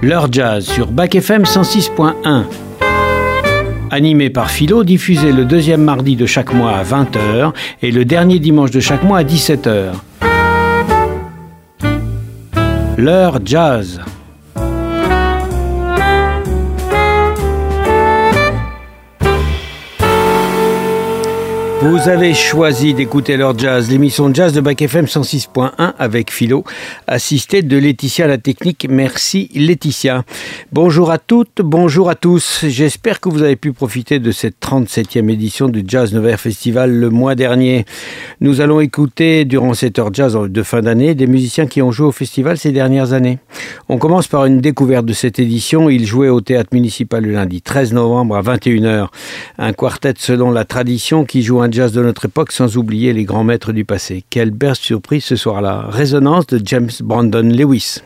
L'heure jazz sur Bac FM 106.1. Animé par Philo, diffusé le deuxième mardi de chaque mois à 20h et le dernier dimanche de chaque mois à 17h. L'heure jazz. Vous avez choisi d'écouter leur jazz, l'émission de jazz de Bac FM 106.1 avec Philo, assisté de Laetitia la technique. Merci Laetitia. Bonjour à toutes, bonjour à tous. J'espère que vous avez pu profiter de cette 37e édition du Jazz Nevers Festival le mois dernier. Nous allons écouter durant cette heure jazz de fin d'année des musiciens qui ont joué au festival ces dernières années. On commence par une découverte de cette édition. Ils jouaient au théâtre municipal le lundi 13 novembre à 21h. Un quartet selon la tradition qui joue un jazz de notre époque sans oublier les grands maîtres du passé. Quelle belle surprise ce soir-là. Résonance de James Brandon Lewis.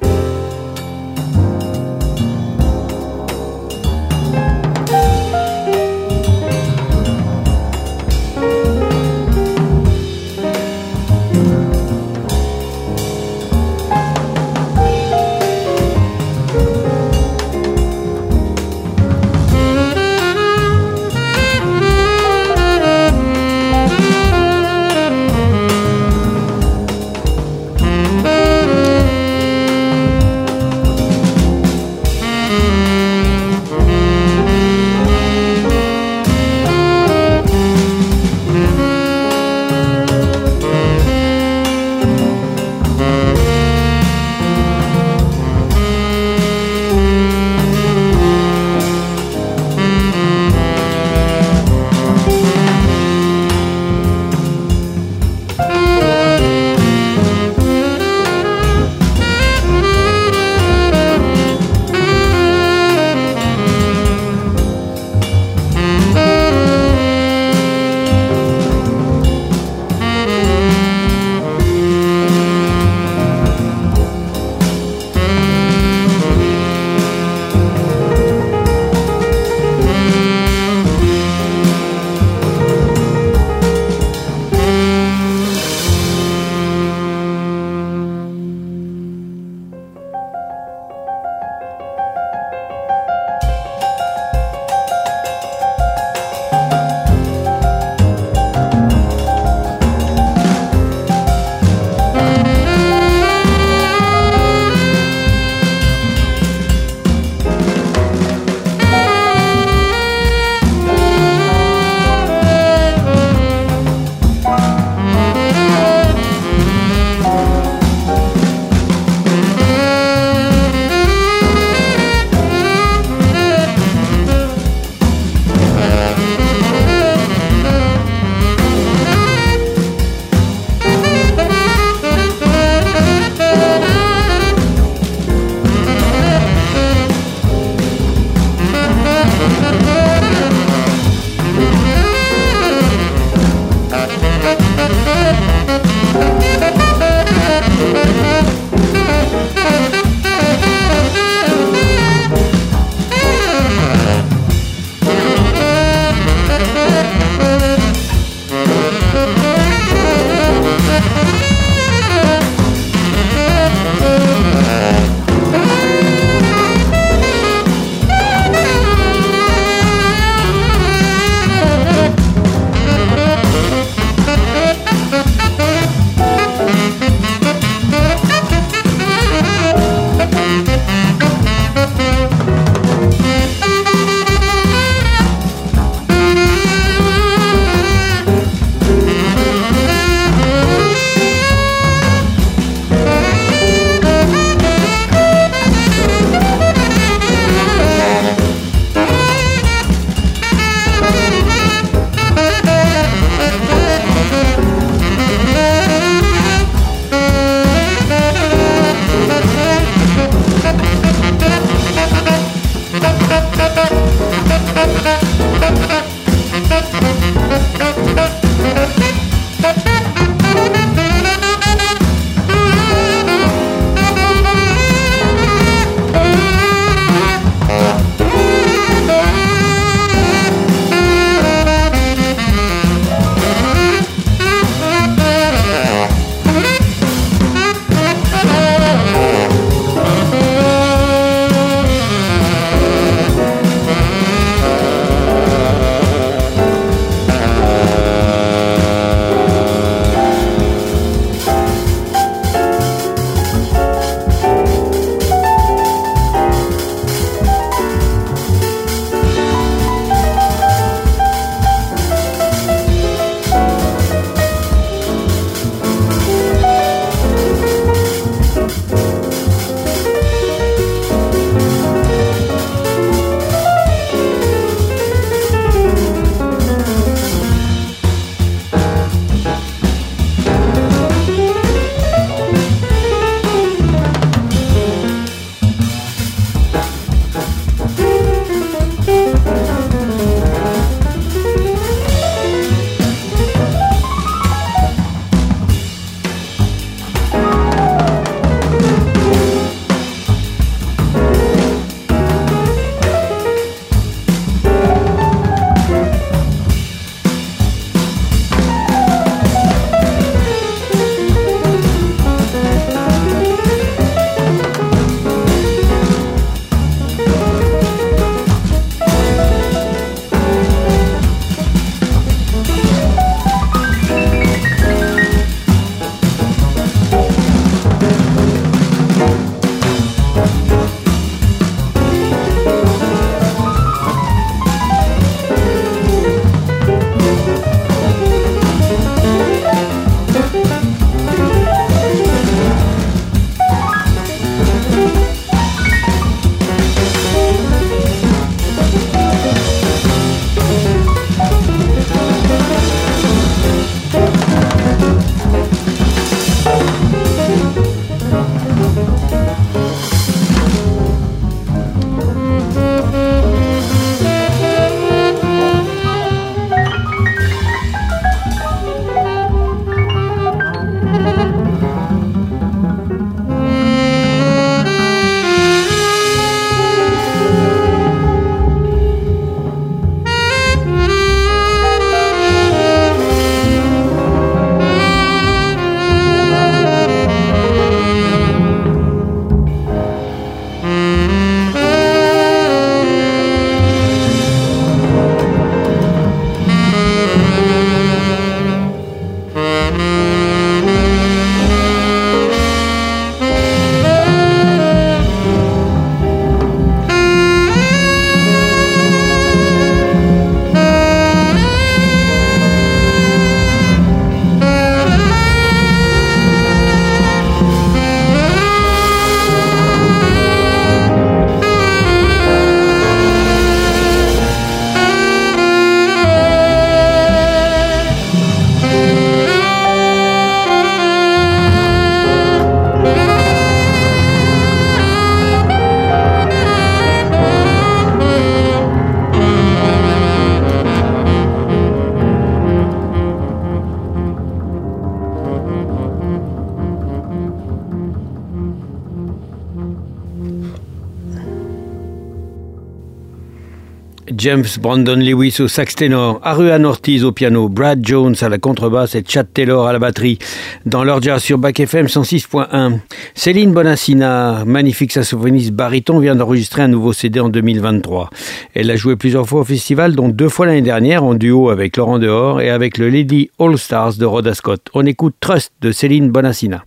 James Brandon Lewis au sax ténor, Aruan Ortiz au piano, Brad Jones à la contrebasse et Chad Taylor à la batterie. Dans leur sur Bac FM 106.1. Céline Bonassina, magnifique saxophoniste baryton, vient d'enregistrer un nouveau CD en 2023. Elle a joué plusieurs fois au festival, dont deux fois l'année dernière en duo avec Laurent Dehors et avec le Lady All Stars de Rhoda Scott. On écoute Trust de Céline Bonassina.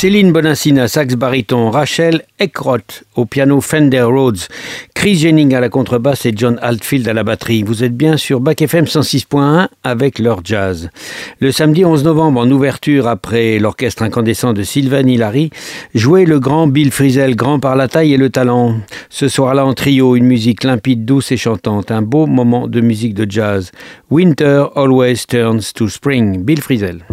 Céline Bonassina, sax baryton, Rachel Eckroth au piano Fender Rhodes, Chris Jennings à la contrebasse et John Altfield à la batterie. Vous êtes bien sur Bac FM 106.1 avec leur jazz. Le samedi 11 novembre, en ouverture après l'orchestre incandescent de Sylvain Hilary, jouait le grand Bill Frisell, grand par la taille et le talent. Ce soir-là en trio, une musique limpide, douce et chantante, un beau moment de musique de jazz. Winter always turns to spring. Bill Frisell.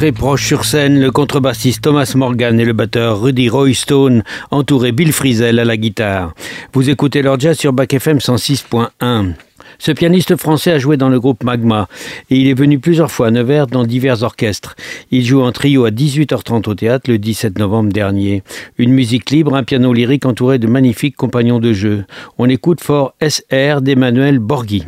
Très proche sur scène, le contrebassiste Thomas Morgan et le batteur Rudy Roystone, entouré Bill Frisell à la guitare. Vous écoutez leur jazz sur Bac FM 106.1. Ce pianiste français a joué dans le groupe Magma et il est venu plusieurs fois à Nevers dans divers orchestres. Il joue en trio à 18h30 au théâtre le 17 novembre dernier. Une musique libre, un piano lyrique entouré de magnifiques compagnons de jeu. On écoute fort SR d'Emmanuel Borghi.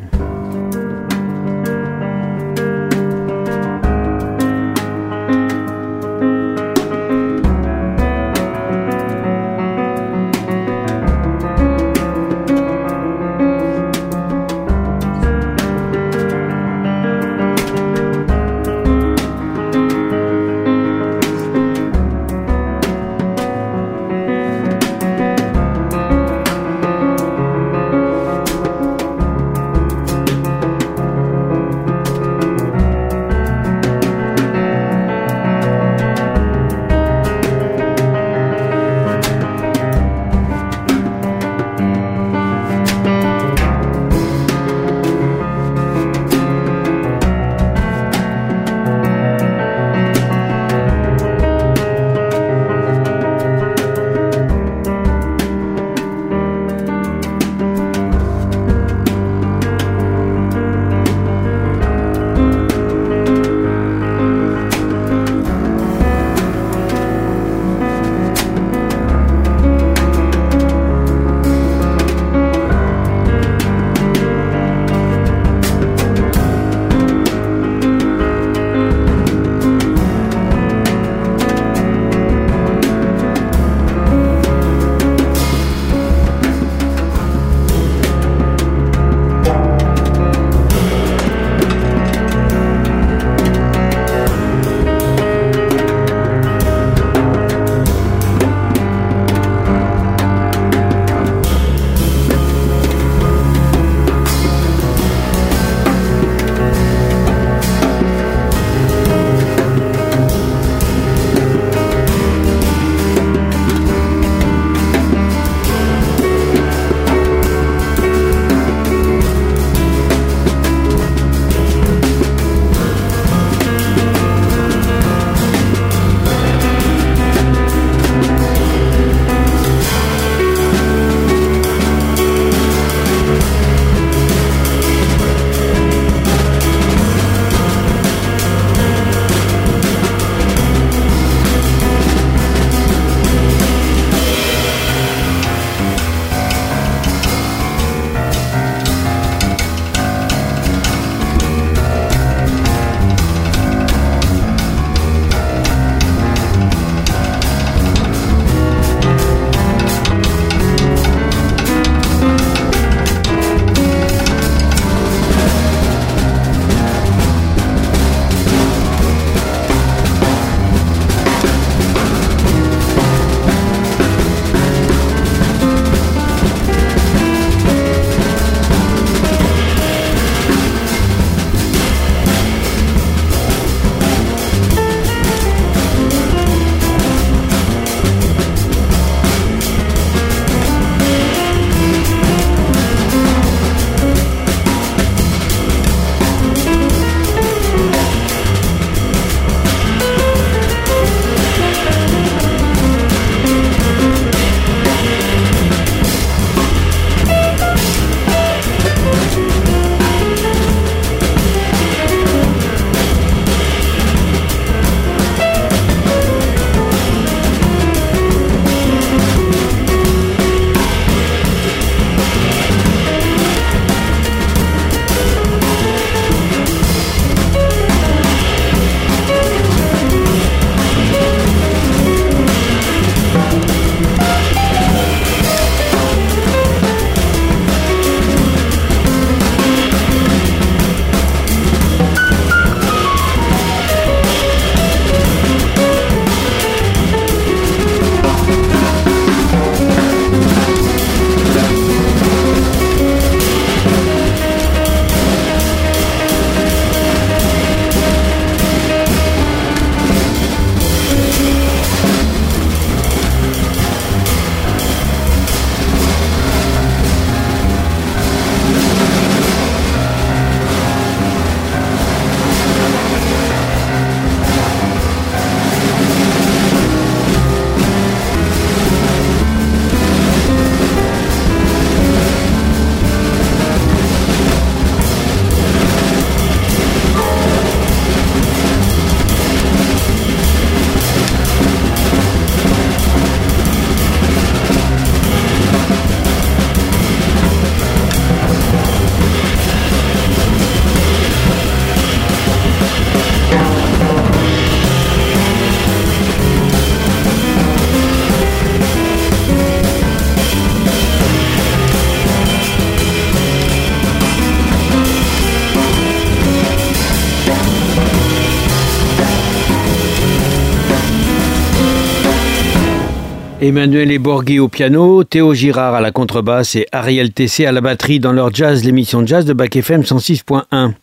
Emmanuel Borghi au piano, Théo Girard à la contrebasse et Ariel Tessé à la batterie dans leur jazz, l'émission jazz de Bac FM 106.1.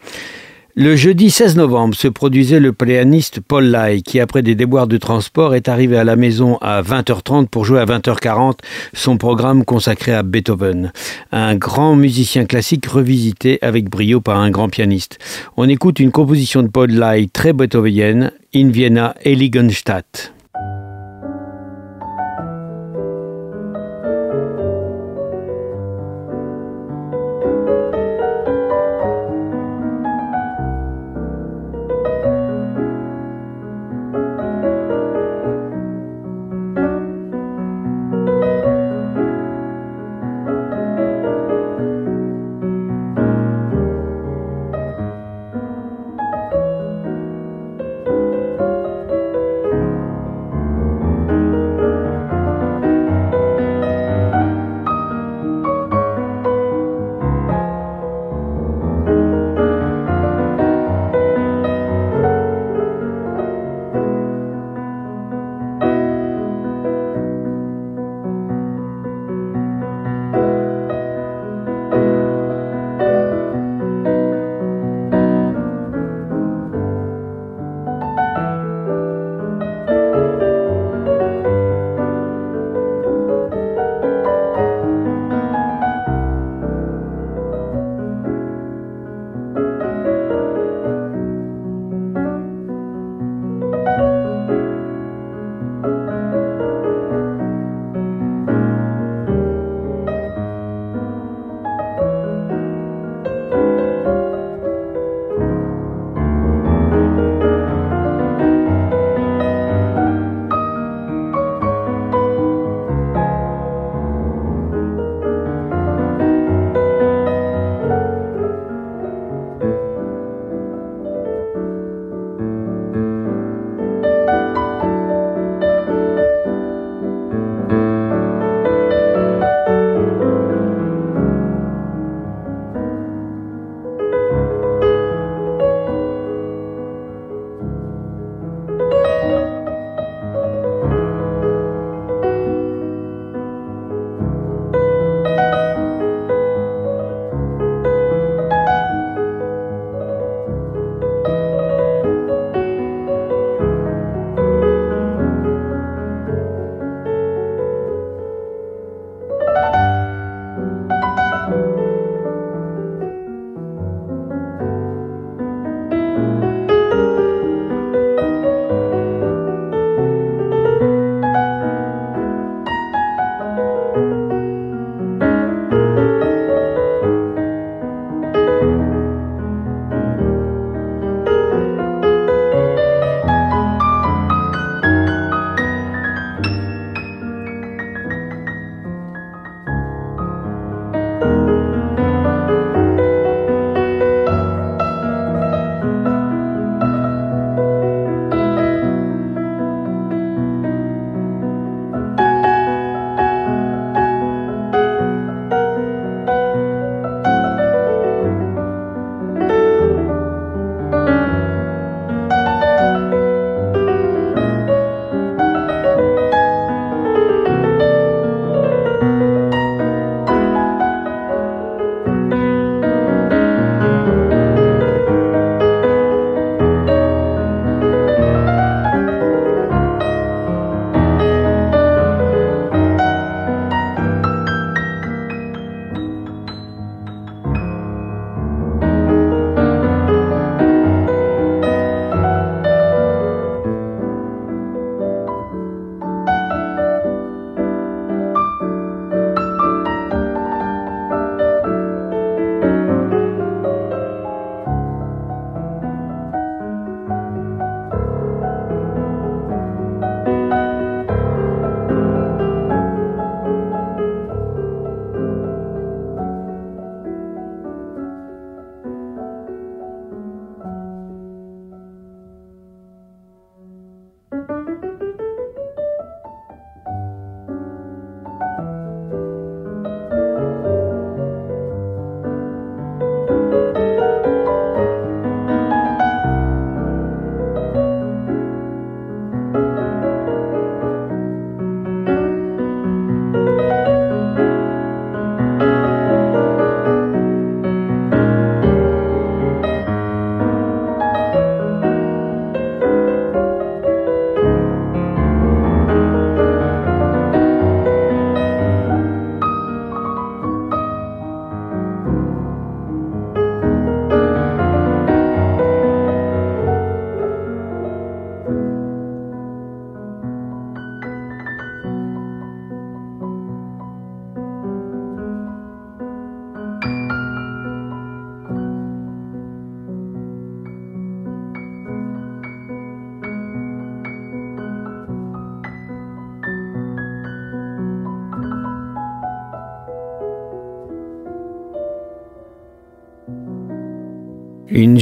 Le jeudi 16 novembre se produisait le pianiste Paul Lai qui, après des déboires de transport, est arrivé à la maison à 20h30 pour jouer à 20h40 son programme consacré à Beethoven. Un grand musicien classique revisité avec brio par un grand pianiste. On écoute une composition de Paul Lai très beethovenienne, In Vienna Heiligenstadt.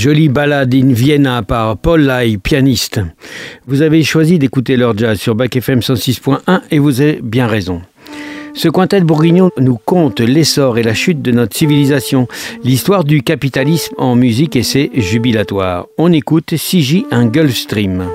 Jolie balade in Vienna par Paul Lai, pianiste. Vous avez choisi d'écouter leur jazz sur Bac FM 106.1 et vous avez bien raison. Ce quintet bourguignon nous conte l'essor et la chute de notre civilisation, l'histoire du capitalisme en musique et ses jubilatoires. On écoute Sigi un Gulfstream.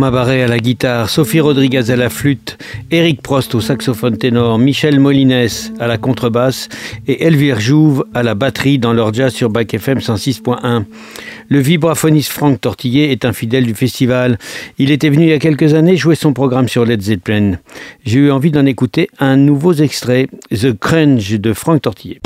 Romain à la guitare, Sophie Rodriguez à la flûte, Eric Prost au saxophone ténor, Michel Molines à la contrebasse et Elvire Jouve à la batterie dans leur jazz sur Bac FM 106.1. Le vibraphoniste Franck Tortillé est un fidèle du festival. Il était venu il y a quelques années jouer son programme sur Led Zeppelin. J'ai eu envie d'en écouter un nouveau extrait, The Crunch de Franck Tortillé.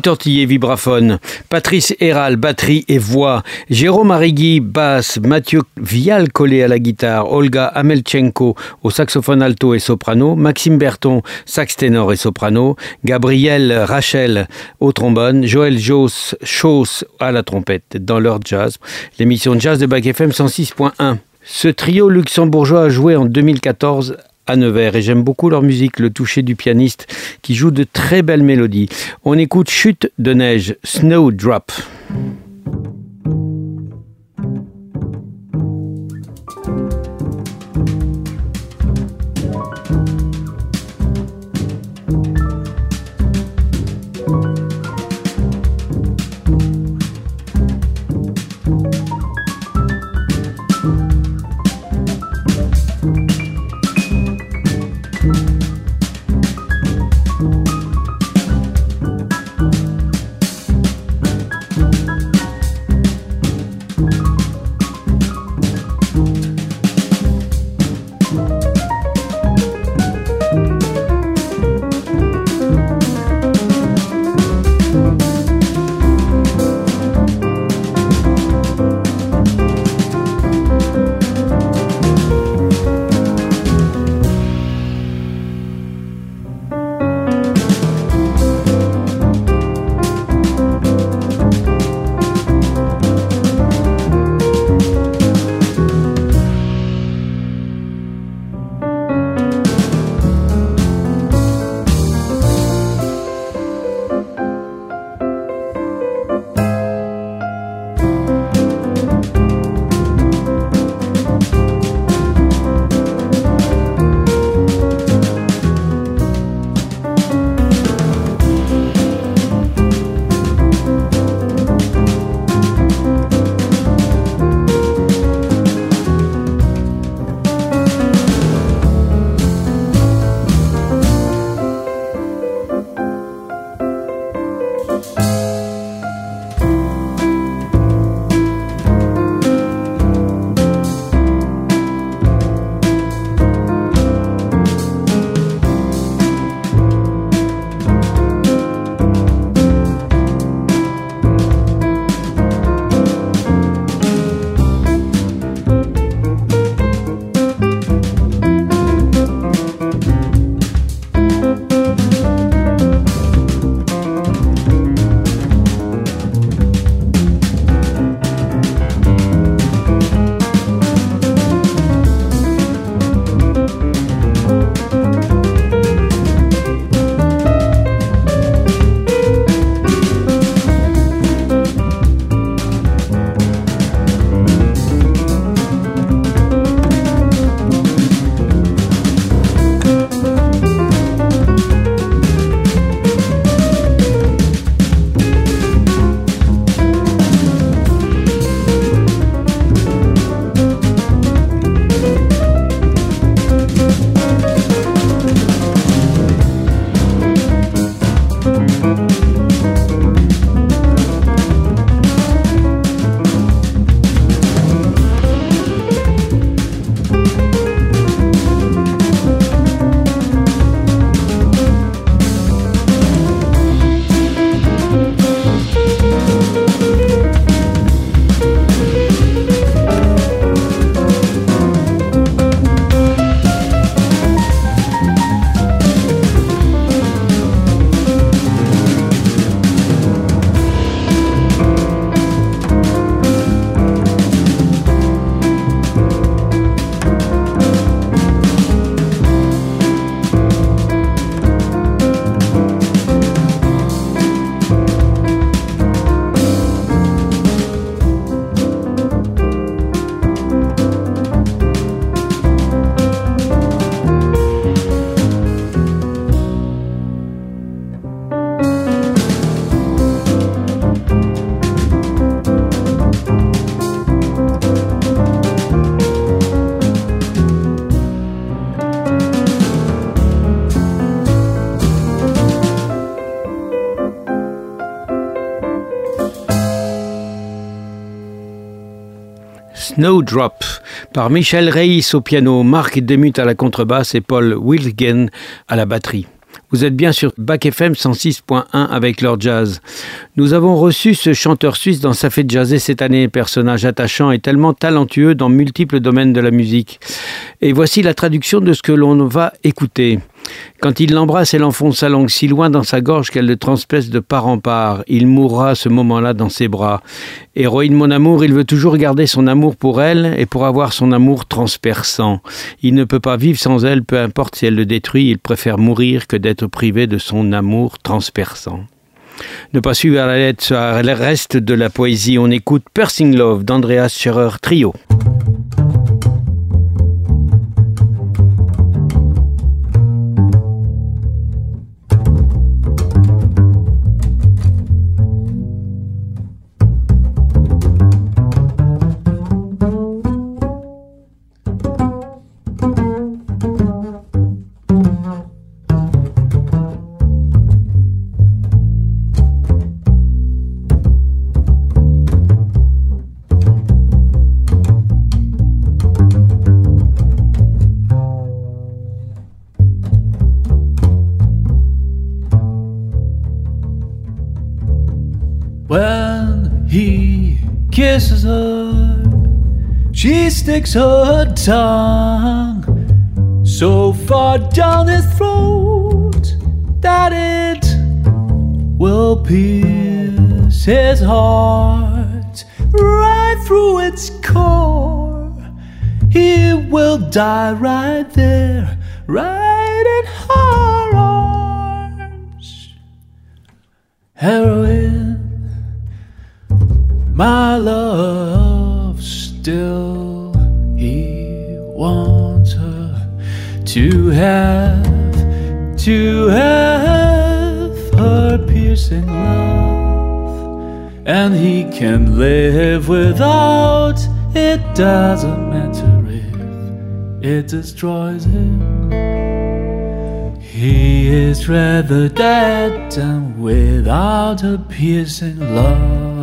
Franck Tortillé, vibraphone, Patrice Héral, batterie et voix, Jérôme Arrigui, basse, Mathieu Vial collé à la guitare, Olga Amelchenko au saxophone alto et soprano, Maxime Berton, sax ténor et soprano, Gabriel Rachel au trombone, Joël Joss, Chauss à la trompette dans leur jazz. L'émission jazz de Bac FM 106.1. Ce trio luxembourgeois a joué en 2014 Nevers et j'aime beaucoup leur musique, le toucher du pianiste qui joue de très belles mélodies. On écoute Chute de neige, Snowdrop. Snowdrop par Michel Reis au piano, Marc Demut à la contrebasse et Paul Wilgen à la batterie. Vous êtes bien sur Bac FM 106.1 avec leur jazz. Nous avons reçu ce chanteur suisse dans sa fête jazzée cette année, personnage attachant et tellement talentueux dans multiples domaines de la musique. Et voici la traduction de ce que l'on va écouter. Quand il l'embrasse, elle enfonce sa langue si loin dans sa gorge qu'elle le transperce de part en part. Il mourra ce moment-là dans ses bras. Héroïne mon amour, il veut toujours garder son amour pour elle et pour avoir son amour transperçant. Il ne peut pas vivre sans elle, peu importe si elle le détruit, il préfère mourir que d'être privé de son amour transperçant. Ne pas suivre la lettre le reste de la poésie, on écoute Pursing Love d'Andreas Scherer Trio. Her, she sticks her tongue so far down his throat that it will pierce his heart right through its core. He will die right there, right in her arms. Heroin my love still he wants her to have to have her piercing love. And he can live without it doesn't matter if it destroys him. He is rather dead than without a piercing love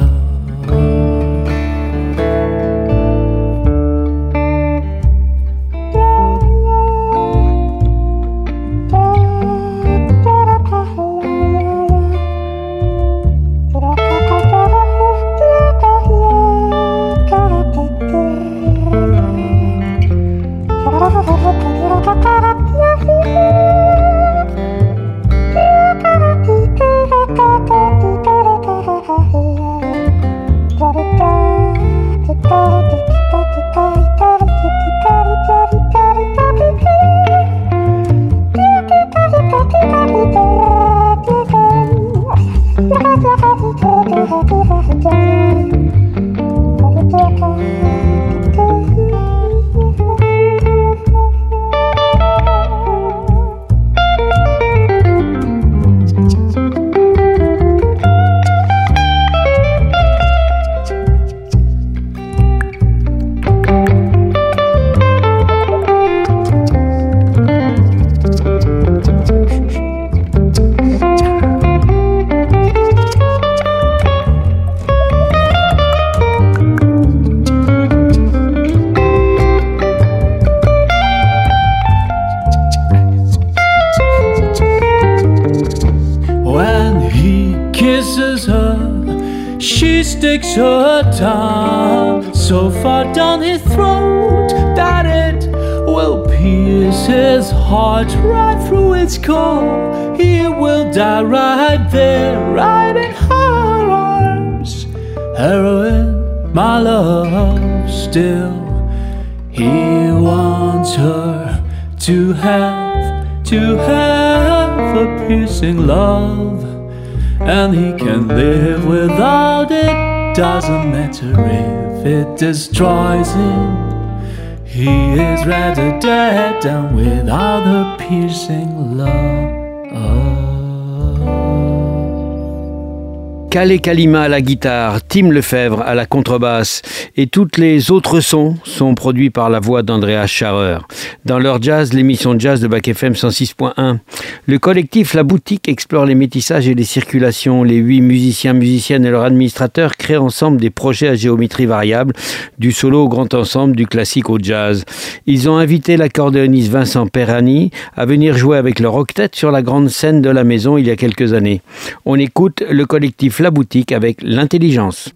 and he can live without it. Doesn't matter if it destroys him. He is rather dead than without a piercing love. Calais Kalima à la guitare, Tim Lefebvre à la contrebasse et toutes les autres sons sont produits par la voix d'Andrea Scharrer. Dans leur jazz, l'émission jazz de Bac FM 106.1. Le collectif La Boutique explore les métissages et les circulations. Les huit musiciens, musiciennes et leurs administrateurs créent ensemble des projets à géométrie variable, du solo au grand ensemble, du classique au jazz. Ils ont invité l'accordéoniste Vincent Perrani à venir jouer avec leur octet sur la grande scène de la maison il y a quelques années. On écoute le collectif la boutique avec l'intelligence.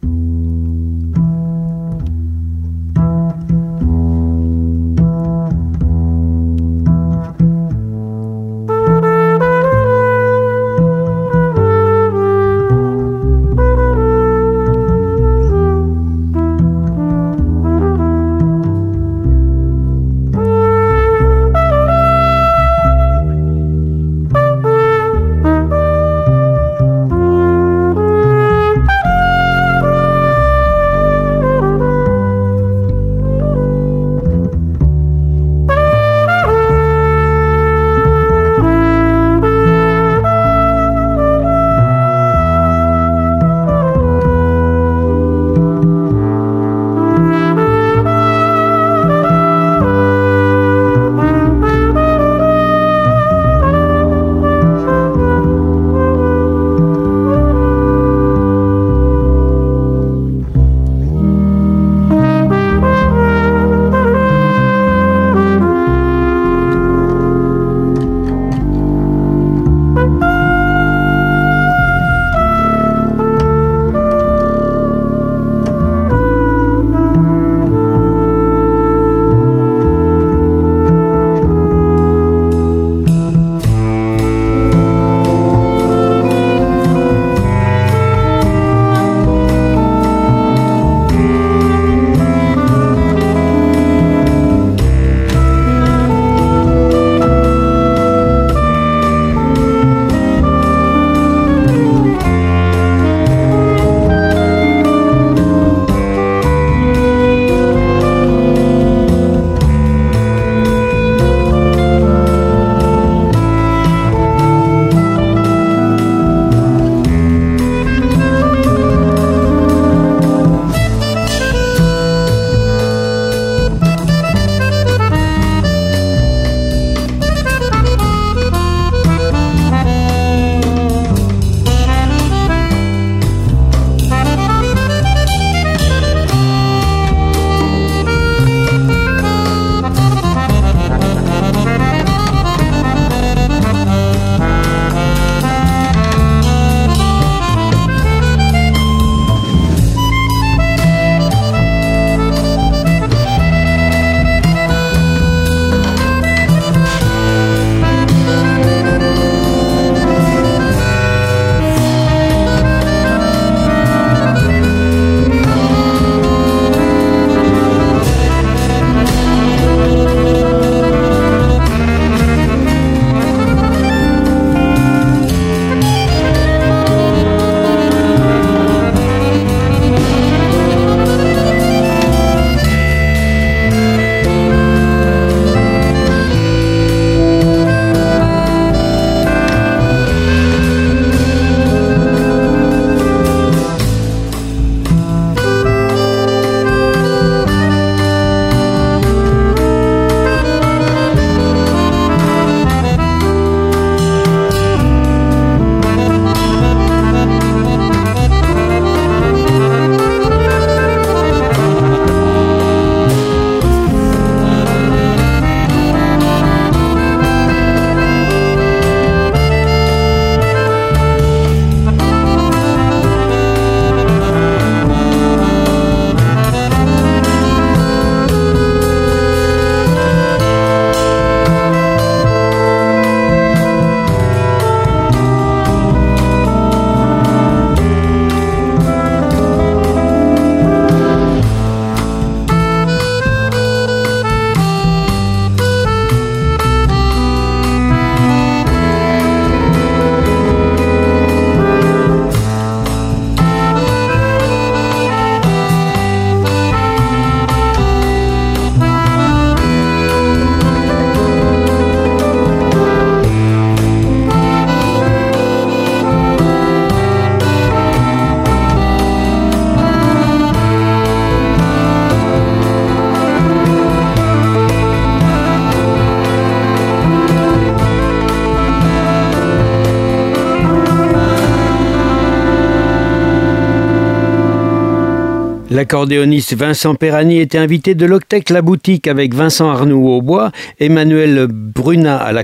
L'accordéoniste Vincent Perrani était invité de l'Octec La Boutique avec Vincent Arnoux au bois, Emmanuel Bruna à la,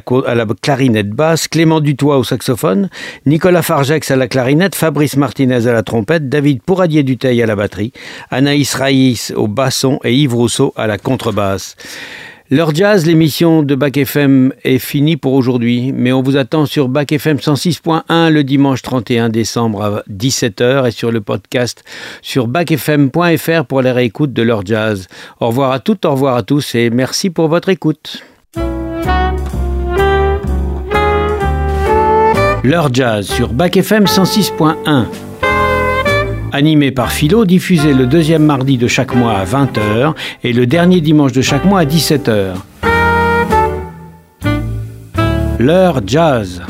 clarinette basse, Clément Dutoit au saxophone, Nicolas Fargex à la clarinette, Fabrice Martinez à la trompette, David Pouradier-Duteil à la batterie, Anaïs Raïs au basson et Yves Rousseau à la contrebasse. L'heure jazz, l'émission de Bac FM est finie pour aujourd'hui, mais on vous attend sur Bac FM 106.1 le dimanche 31 décembre à 17h et sur le podcast sur bacfm.fr pour les réécoutes de l'heure jazz. Au revoir à toutes, au revoir à tous et merci pour votre écoute. L'heure jazz sur Bac FM 106.1 animé par Philo, diffusé le deuxième mardi de chaque mois à 20h et le dernier dimanche de chaque mois à 17h. L'heure jazz.